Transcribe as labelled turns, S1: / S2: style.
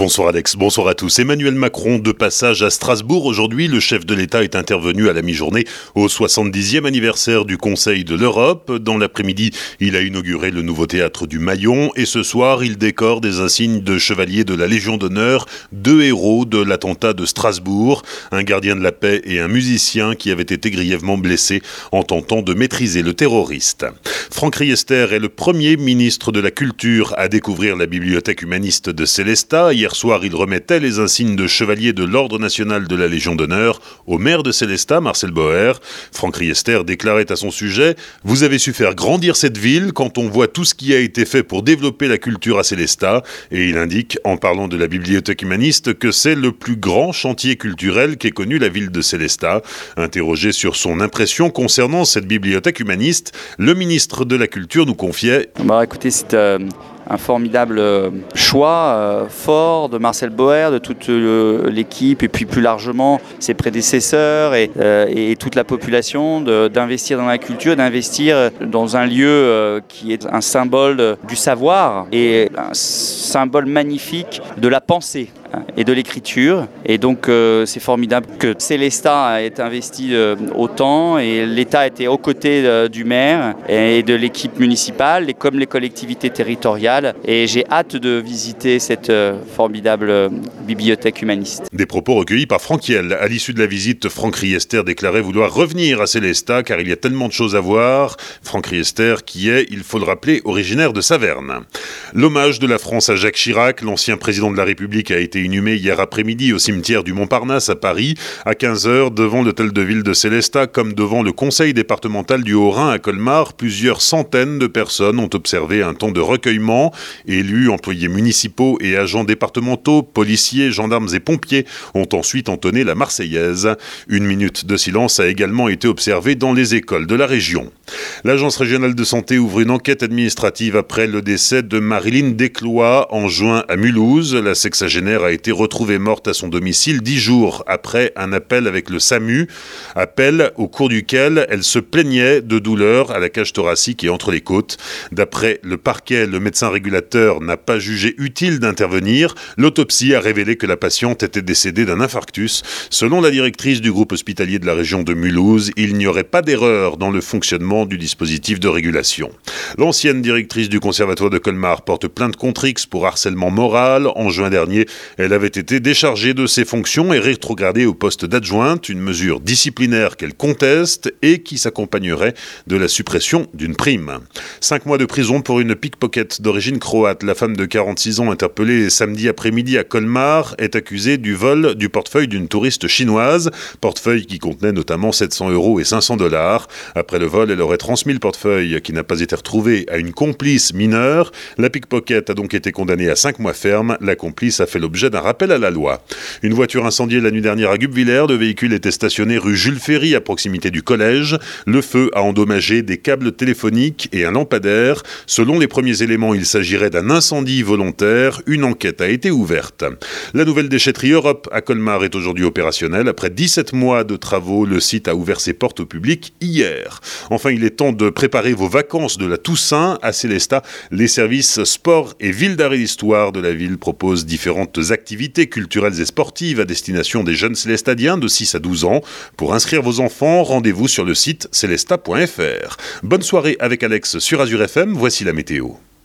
S1: Bonsoir Alex, bonsoir à tous. Emmanuel Macron de passage à Strasbourg aujourd'hui. Le chef de l'État est intervenu à la mi-journée au 70e anniversaire du Conseil de l'Europe. Dans l'après-midi, il a inauguré le nouveau théâtre du Maillon et ce soir, il décore des insignes de chevalier de la Légion d'honneur, deux héros de l'attentat de Strasbourg, un gardien de la paix et un musicien qui avaient été grièvement blessés en tentant de maîtriser le terroriste. Franck Riester est le premier ministre de la Culture à découvrir la bibliothèque humaniste de Célestat. Hier soir, il remettait les insignes de chevalier de l'Ordre national de la Légion d'honneur au maire de Célestat, Marcel Boer. Franck Riester déclarait à son sujet Vous avez su faire grandir cette ville quand on voit tout ce qui a été fait pour développer la culture à Célestat. Et il indique, en parlant de la bibliothèque humaniste, que c'est le plus grand chantier culturel qu'ait connu la ville de Célestat. Interrogé sur son impression concernant cette bibliothèque humaniste, le ministre de la Culture nous confiait
S2: bah, écoutez, c'est euh, un formidable euh, choix euh, fort de Marcel Boer, de toute l'équipe et puis plus largement ses prédécesseurs et, et toute la population d'investir dans la culture, d'investir dans un lieu qui est un symbole du savoir et un symbole magnifique de la pensée et de l'écriture. Et donc euh, c'est formidable que Célestat ait investi euh, autant et l'État était aux côtés euh, du maire et de l'équipe municipale, et comme les collectivités territoriales. Et j'ai hâte de visiter cette formidable bibliothèque humaniste.
S1: Des propos recueillis par Franquiel. À l'issue de la visite, Franck Riester déclarait vouloir revenir à Célestat car il y a tellement de choses à voir. Franck Riester qui est, il faut le rappeler, originaire de Saverne. L'hommage de la France à Jacques Chirac, l'ancien président de la République, a été inhumé hier après-midi au cimetière du Montparnasse à Paris, à 15h devant l'hôtel de ville de Célestat, comme devant le conseil départemental du Haut-Rhin à Colmar. Plusieurs centaines de personnes ont observé un temps de recueillement. Élus, employés municipaux et agents départementaux, policiers, gendarmes et pompiers ont ensuite entonné la Marseillaise. Une minute de silence a également été observée dans les écoles de la région. L'Agence régionale de santé ouvre une enquête administrative après le décès de Marilyn Desclois en juin à Mulhouse. La sexagénaire a été retrouvée morte à son domicile dix jours après un appel avec le SAMU, appel au cours duquel elle se plaignait de douleurs à la cage thoracique et entre les côtes. D'après le parquet, le médecin régulateur n'a pas jugé utile d'intervenir. L'autopsie a révélé que la patiente était décédée d'un infarctus. Selon la directrice du groupe hospitalier de la région de Mulhouse, il n'y aurait pas d'erreur dans le fonctionnement du dispositif de régulation. L'ancienne directrice du conservatoire de Colmar porte plainte contre X pour harcèlement moral. En juin dernier, elle avait été déchargée de ses fonctions et rétrogradée au poste d'adjointe, une mesure disciplinaire qu'elle conteste et qui s'accompagnerait de la suppression d'une prime. Cinq mois de prison pour une pickpocket d'origine croate. La femme de 46 ans interpellée samedi après-midi à Colmar est accusée du vol du portefeuille d'une touriste chinoise, portefeuille qui contenait notamment 700 euros et 500 dollars. Après le vol, elle aurait transmis le portefeuille qui n'a pas été retrouvé à une complice mineure. La pickpocket a donc été condamnée à 5 mois ferme. La complice a fait l'objet d'un rappel à la loi. Une voiture incendiée la nuit dernière à Gubvillers. Le véhicule était stationné rue Jules Ferry à proximité du collège. Le feu a endommagé des câbles téléphoniques et un lampadaire. Selon les premiers éléments, il s'agirait d'un incendie volontaire. Une enquête a été ouverte. La nouvelle déchetterie Europe à Colmar est aujourd'hui opérationnelle. Après 17 mois de travaux, le site a ouvert ses portes au public hier. Enfin, il est temps de préparer vos vacances de la Toussaint à Célestat. Les services sport et ville d'arrêt d'histoire de la ville proposent différentes activités culturelles et sportives à destination des jeunes célestadiens de 6 à 12 ans. Pour inscrire vos enfants, rendez-vous sur le site célesta.fr. Bonne soirée avec Alex sur Azure FM, voici la météo.